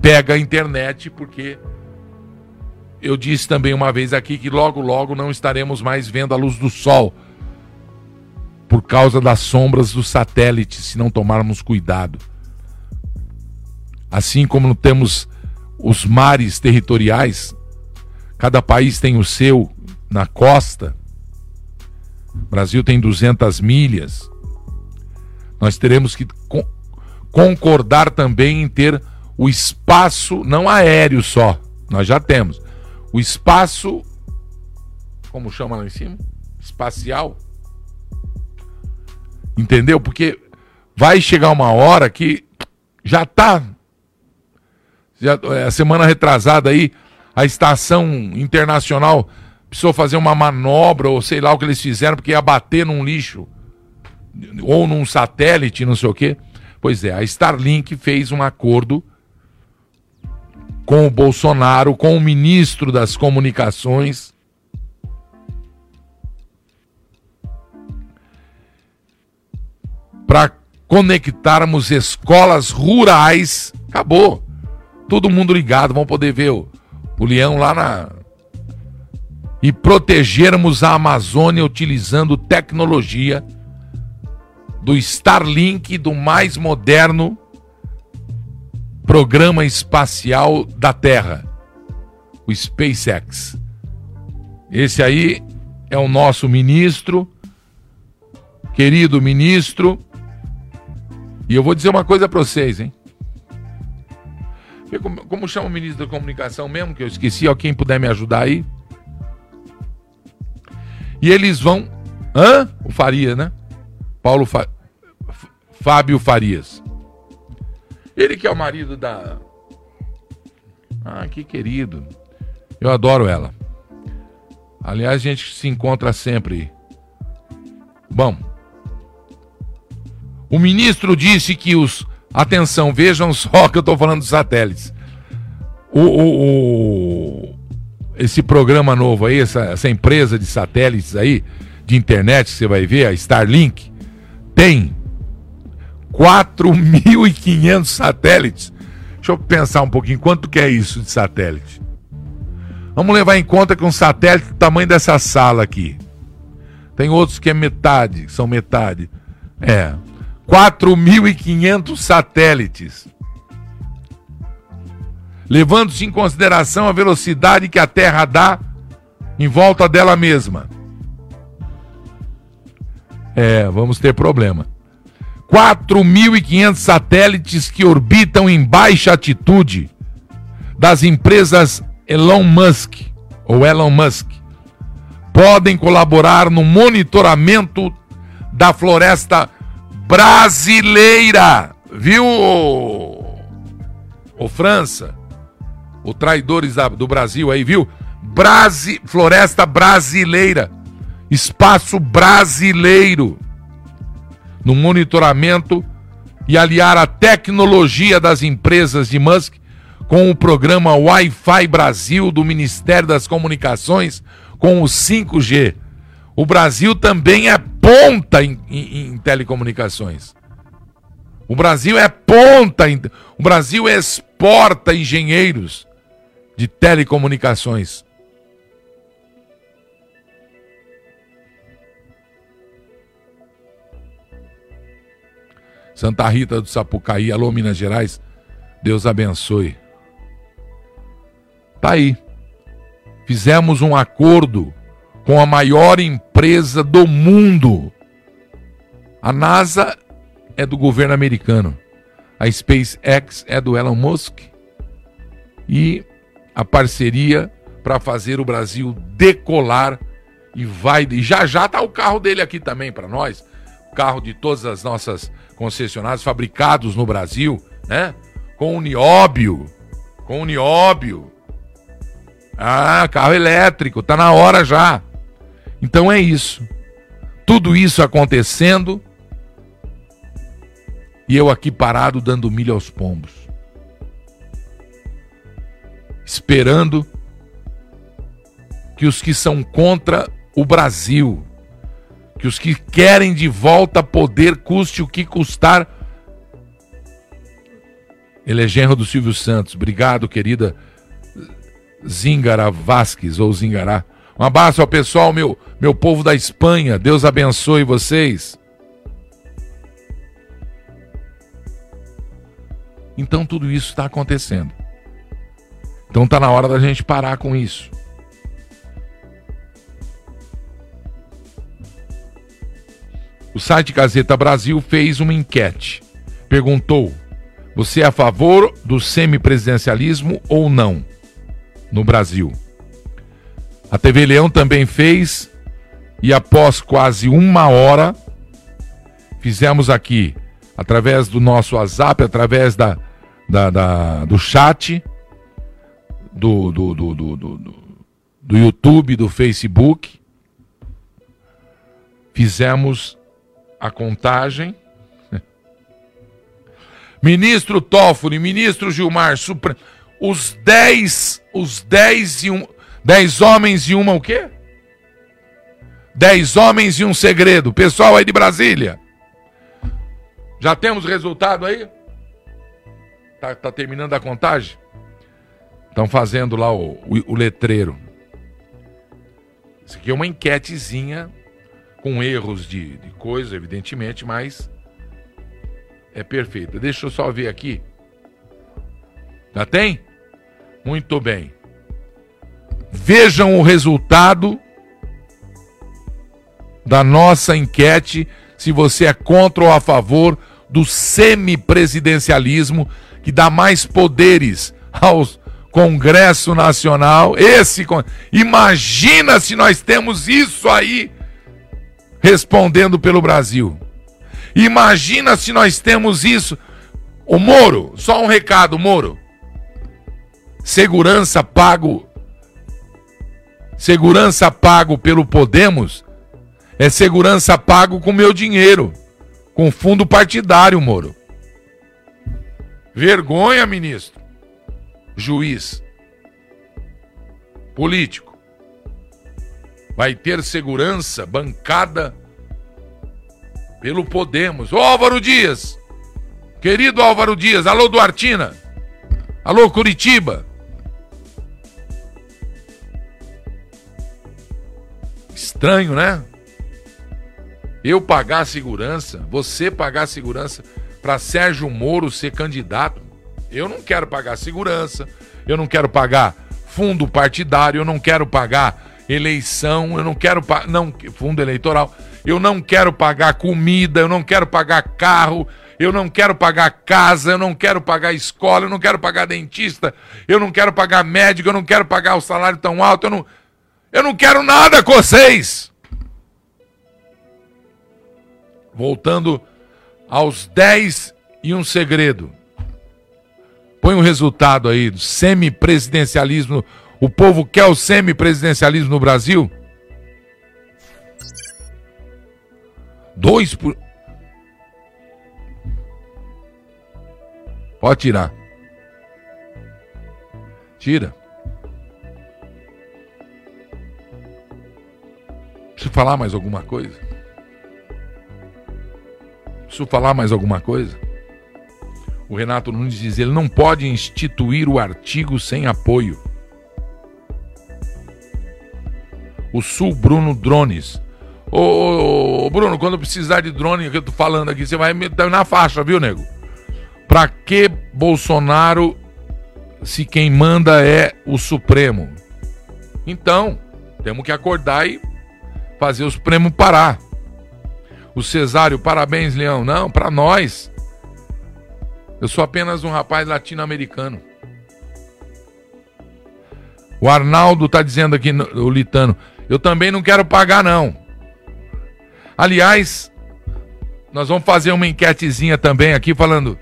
pega a internet, porque eu disse também uma vez aqui que logo, logo não estaremos mais vendo a luz do sol por causa das sombras dos satélites, se não tomarmos cuidado. Assim como temos os mares territoriais, cada país tem o seu na costa. O Brasil tem 200 milhas. Nós teremos que concordar também em ter o espaço, não aéreo só, nós já temos. O espaço, como chama lá em cima? Espacial. Entendeu? Porque vai chegar uma hora que já está. É, a semana retrasada aí, a estação internacional precisou fazer uma manobra, ou sei lá o que eles fizeram, porque ia bater num lixo, ou num satélite, não sei o quê. Pois é, a Starlink fez um acordo com o Bolsonaro, com o ministro das Comunicações. Para conectarmos escolas rurais. Acabou. Todo mundo ligado, vão poder ver o, o leão lá na. E protegermos a Amazônia utilizando tecnologia do Starlink, do mais moderno programa espacial da Terra, o SpaceX. Esse aí é o nosso ministro, querido ministro. E eu vou dizer uma coisa para vocês, hein? Como, como chama o ministro da comunicação mesmo, que eu esqueci, ó, quem puder me ajudar aí. E eles vão. Hã? O Faria, né? Paulo Fa... Fábio Farias. Ele que é o marido da. Ah, que querido. Eu adoro ela. Aliás, a gente se encontra sempre. Bom. O ministro disse que os. Atenção, vejam só que eu estou falando dos satélites. O, o, o, esse programa novo aí, essa, essa empresa de satélites aí, de internet, você vai ver, a Starlink, tem 4.500 satélites. Deixa eu pensar um pouquinho, quanto que é isso de satélite? Vamos levar em conta que um satélite do tamanho dessa sala aqui. Tem outros que é metade, são metade. É. 4.500 satélites. levando-se em consideração a velocidade que a Terra dá em volta dela mesma. É, vamos ter problema. 4.500 satélites que orbitam em baixa altitude das empresas Elon Musk ou Elon Musk podem colaborar no monitoramento da floresta brasileira. Viu, o França? O traidores do Brasil aí, viu? Brasi, floresta brasileira. Espaço brasileiro. No monitoramento e aliar a tecnologia das empresas de Musk com o programa Wi-Fi Brasil do Ministério das Comunicações com o 5G. O Brasil também é ponta em, em, em telecomunicações. O Brasil é ponta, em, o Brasil exporta engenheiros de telecomunicações. Santa Rita do Sapucaí, alô Minas Gerais, Deus abençoe. Tá aí. Fizemos um acordo com a maior empresa do mundo. A NASA é do governo americano. A SpaceX é do Elon Musk. E a parceria para fazer o Brasil decolar e vai e já já tá o carro dele aqui também para nós, o carro de todas as nossas concessionárias fabricados no Brasil, né? Com o nióbio, com o nióbio. Ah, carro elétrico, tá na hora já. Então é isso. Tudo isso acontecendo e eu aqui parado dando milho aos pombos. Esperando que os que são contra o Brasil, que os que querem de volta poder, custe o que custar. Ele é do Silvio Santos. Obrigado, querida Zingara Vasques ou Zingará. Um abraço ao pessoal, meu, meu povo da Espanha. Deus abençoe vocês. Então tudo isso está acontecendo. Então está na hora da gente parar com isso. O site Gazeta Brasil fez uma enquete. Perguntou: você é a favor do semipresidencialismo ou não no Brasil? A TV Leão também fez e após quase uma hora fizemos aqui através do nosso WhatsApp, através da, da, da do chat, do, do, do, do, do, do YouTube, do Facebook. Fizemos a contagem. Ministro Toffoli, ministro Gilmar, Supre... os 10, os 10 e um, 10 homens e uma o quê? 10 homens e um segredo. Pessoal aí de Brasília. Já temos resultado aí? Tá, tá terminando a contagem? Estão fazendo lá o, o, o letreiro. Isso aqui é uma enquetezinha com erros de, de coisa, evidentemente, mas é perfeita. Deixa eu só ver aqui. Já tem? Muito bem. Vejam o resultado da nossa enquete se você é contra ou a favor do semipresidencialismo que dá mais poderes ao Congresso Nacional. Esse imagina se nós temos isso aí respondendo pelo Brasil. Imagina se nós temos isso. O Moro, só um recado, Moro. Segurança pago Segurança pago pelo Podemos é segurança pago com meu dinheiro, com fundo partidário, Moro. Vergonha, ministro. Juiz. Político. Vai ter segurança bancada pelo Podemos. Ô Álvaro Dias. Querido Álvaro Dias. Alô, Duartina. Alô, Curitiba. Estranho, né? Eu pagar a segurança, você pagar a segurança para Sérgio Moro ser candidato. Eu não quero pagar segurança, eu não quero pagar fundo partidário, eu não quero pagar eleição, eu não quero pagar. Não, fundo eleitoral, eu não quero pagar comida, eu não quero pagar carro, eu não quero pagar casa, eu não quero pagar escola, eu não quero pagar dentista, eu não quero pagar médico, eu não quero pagar o salário tão alto, eu não, eu não quero nada com vocês. Voltando aos 10 e um segredo. Põe um resultado aí do semipresidencialismo. O povo quer o semipresidencialismo no Brasil? Dois por. Pode tirar. Tira. Preciso falar mais alguma coisa? Preciso falar mais alguma coisa? O Renato Nunes diz: ele não pode instituir o artigo sem apoio. O Sul Bruno Drones. Ô, ô, ô, Bruno, quando precisar de drone que eu tô falando aqui, você vai me dar na faixa, viu, nego? Pra que Bolsonaro se quem manda é o Supremo? Então, temos que acordar e fazer o Supremo parar. O Cesário, parabéns, Leão. Não, para nós. Eu sou apenas um rapaz latino-americano. O Arnaldo tá dizendo aqui, o Litano, eu também não quero pagar, não. Aliás, nós vamos fazer uma enquetezinha também aqui falando.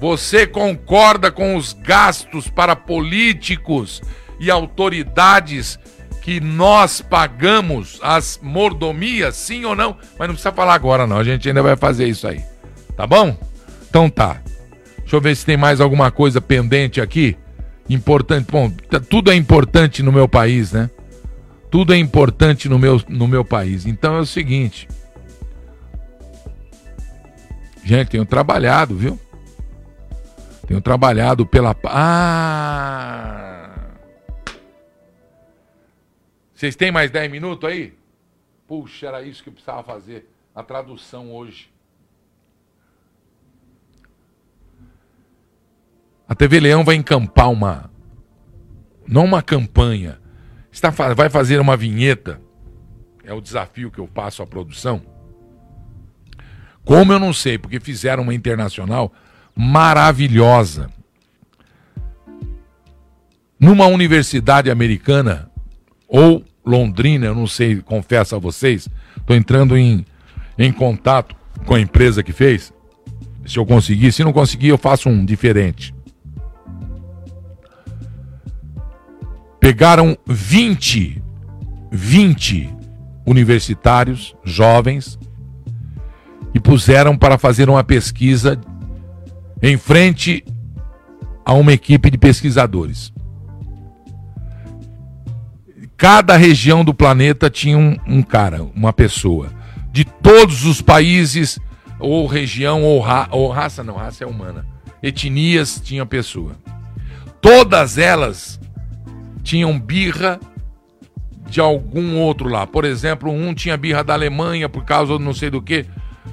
Você concorda com os gastos para políticos e autoridades que nós pagamos as mordomias, sim ou não? Mas não precisa falar agora, não. A gente ainda vai fazer isso aí. Tá bom? Então tá. Deixa eu ver se tem mais alguma coisa pendente aqui. Importante. Bom, tudo é importante no meu país, né? Tudo é importante no meu, no meu país. Então é o seguinte. Gente, tenho trabalhado, viu? Tenho trabalhado pela. Ah! Vocês têm mais 10 minutos aí? Puxa, era isso que eu precisava fazer. A tradução hoje. A TV Leão vai encampar uma. Não uma campanha. Está, vai fazer uma vinheta. É o desafio que eu passo à produção. Como eu não sei, porque fizeram uma internacional maravilhosa. Numa universidade americana, ou Londrina, eu não sei, confesso a vocês, estou entrando em, em contato com a empresa que fez. Se eu conseguir, se não conseguir, eu faço um diferente. Pegaram 20, 20 universitários, jovens, e puseram para fazer uma pesquisa em frente a uma equipe de pesquisadores. Cada região do planeta tinha um, um cara, uma pessoa. De todos os países, ou região, ou, ra ou raça, não, raça é humana. Etnias tinha pessoa. Todas elas tinham birra de algum outro lá. Por exemplo, um tinha birra da Alemanha por causa de não sei do que.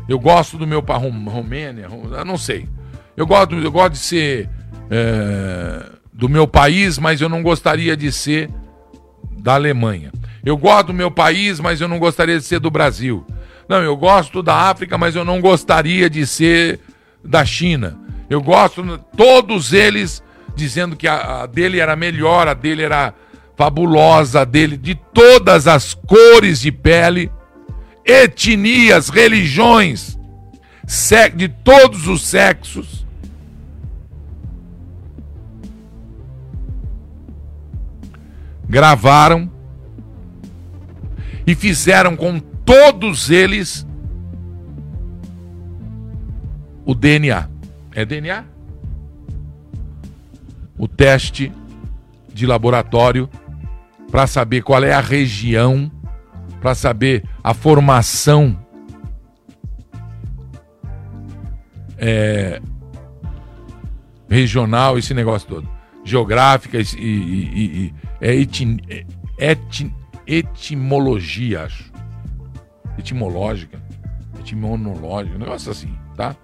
Eu gosto do meu para Romênia, não sei. Eu gosto, eu gosto de ser é, do meu país, mas eu não gostaria de ser da Alemanha. Eu gosto do meu país, mas eu não gostaria de ser do Brasil. Não, eu gosto da África, mas eu não gostaria de ser da China. Eu gosto, todos eles dizendo que a, a dele era melhor, a dele era fabulosa, a dele de todas as cores de pele, etnias, religiões, de todos os sexos. Gravaram e fizeram com todos eles o DNA. É DNA? o teste de laboratório para saber qual é a região, para saber a formação é, regional, esse negócio todo, geográfica e, e, e, é etim, etimologia, acho, etimológica, etimológica, um negócio assim, tá?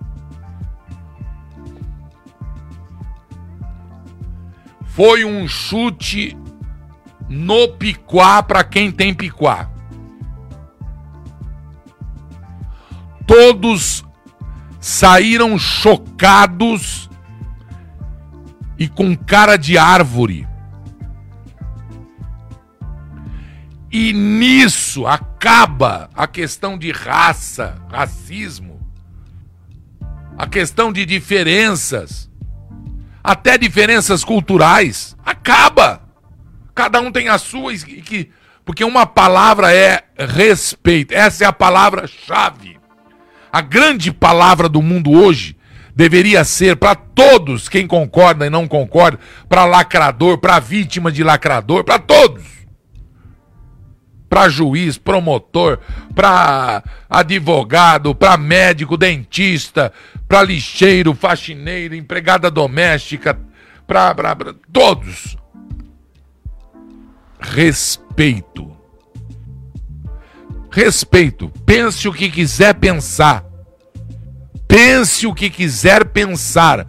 foi um chute no piquá para quem tem piquá. Todos saíram chocados e com cara de árvore. E nisso acaba a questão de raça, racismo, a questão de diferenças, até diferenças culturais. Acaba. Cada um tem a sua que porque uma palavra é respeito. Essa é a palavra-chave. A grande palavra do mundo hoje deveria ser para todos, quem concorda e não concorda, para lacrador, para vítima de lacrador, para todos. Para juiz, promotor, para advogado, para médico, dentista, para lixeiro, faxineiro, empregada doméstica, para todos. Respeito respeito. Pense o que quiser pensar. Pense o que quiser pensar.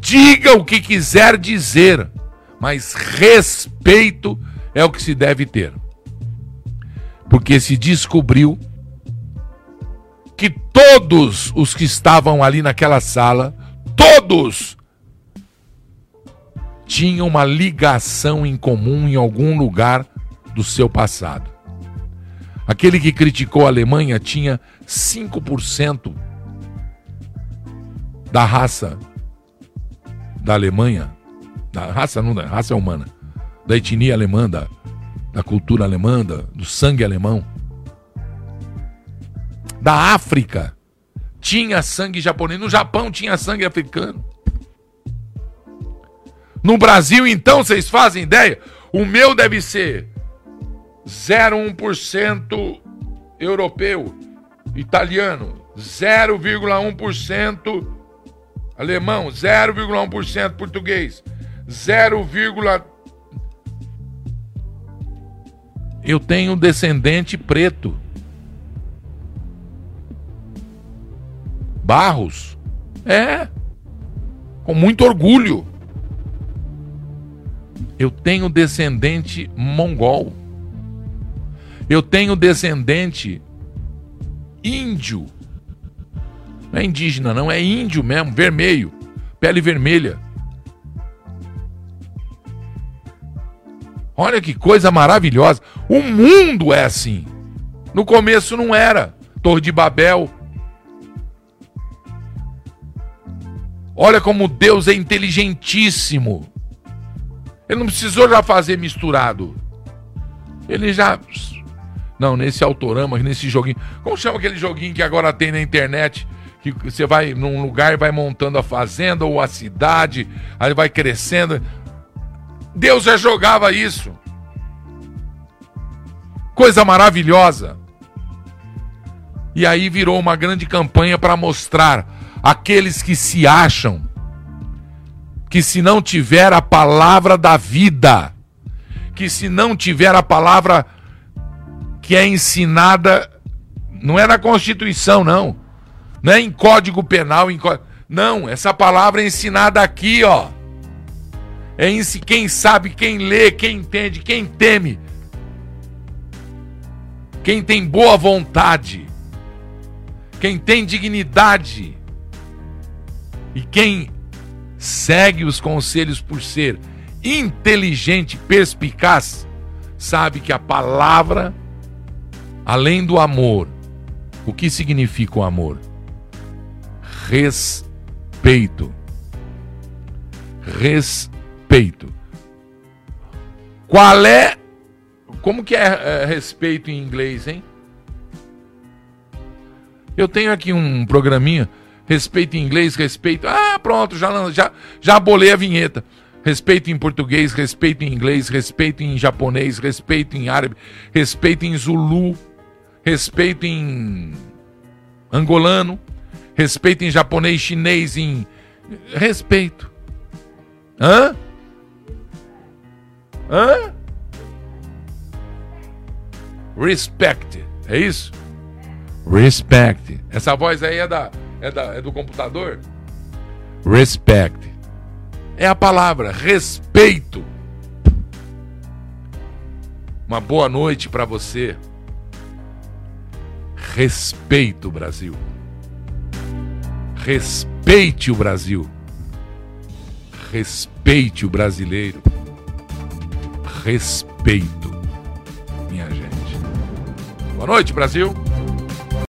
Diga o que quiser dizer. Mas respeito é o que se deve ter. Porque se descobriu que todos os que estavam ali naquela sala, todos tinham uma ligação em comum em algum lugar do seu passado. Aquele que criticou a Alemanha tinha 5% da raça da Alemanha, da raça não, da raça humana, da etnia alemã, da, da cultura alemã, da, do sangue alemão. Da África tinha sangue japonês, no Japão tinha sangue africano. No Brasil, então, vocês fazem ideia? O meu deve ser 0,1% europeu, italiano, 0,1% alemão, 0,1% português, 0, eu tenho descendente preto. Barros. É. Com muito orgulho. Eu tenho descendente mongol. Eu tenho descendente índio. Não é indígena, não, é índio mesmo, vermelho, pele vermelha. Olha que coisa maravilhosa. O mundo é assim. No começo não era. Torre de Babel. Olha como Deus é inteligentíssimo. Ele não precisou já fazer misturado. Ele já não, nesse autorama, nesse joguinho. Como chama aquele joguinho que agora tem na internet? Que você vai num lugar e vai montando a fazenda ou a cidade, aí vai crescendo. Deus já jogava isso. Coisa maravilhosa. E aí virou uma grande campanha para mostrar aqueles que se acham que se não tiver a palavra da vida, que se não tiver a palavra que é ensinada, não é na Constituição, não. Não é em Código Penal, em não, essa palavra é ensinada aqui, ó. É em quem sabe, quem lê, quem entende, quem teme. Quem tem boa vontade. Quem tem dignidade. E quem segue os conselhos por ser inteligente, perspicaz, sabe que a palavra Além do amor, o que significa o amor? Respeito. Respeito. Qual é. Como que é, é respeito em inglês, hein? Eu tenho aqui um programinha. Respeito em inglês, respeito. Ah, pronto, já, já, já bolei a vinheta. Respeito em português, respeito em inglês, respeito em japonês, respeito em árabe, respeito em zulu, respeito em angolano, respeito em japonês, chinês, em. Respeito. Hã? Hã? Respect. É isso? Respect. Essa voz aí é, da, é, da, é do computador? Respect. é a palavra respeito. Uma boa noite para você. Respeito Brasil. Respeite o Brasil. Respeite o brasileiro. Respeito, minha gente. Boa noite, Brasil.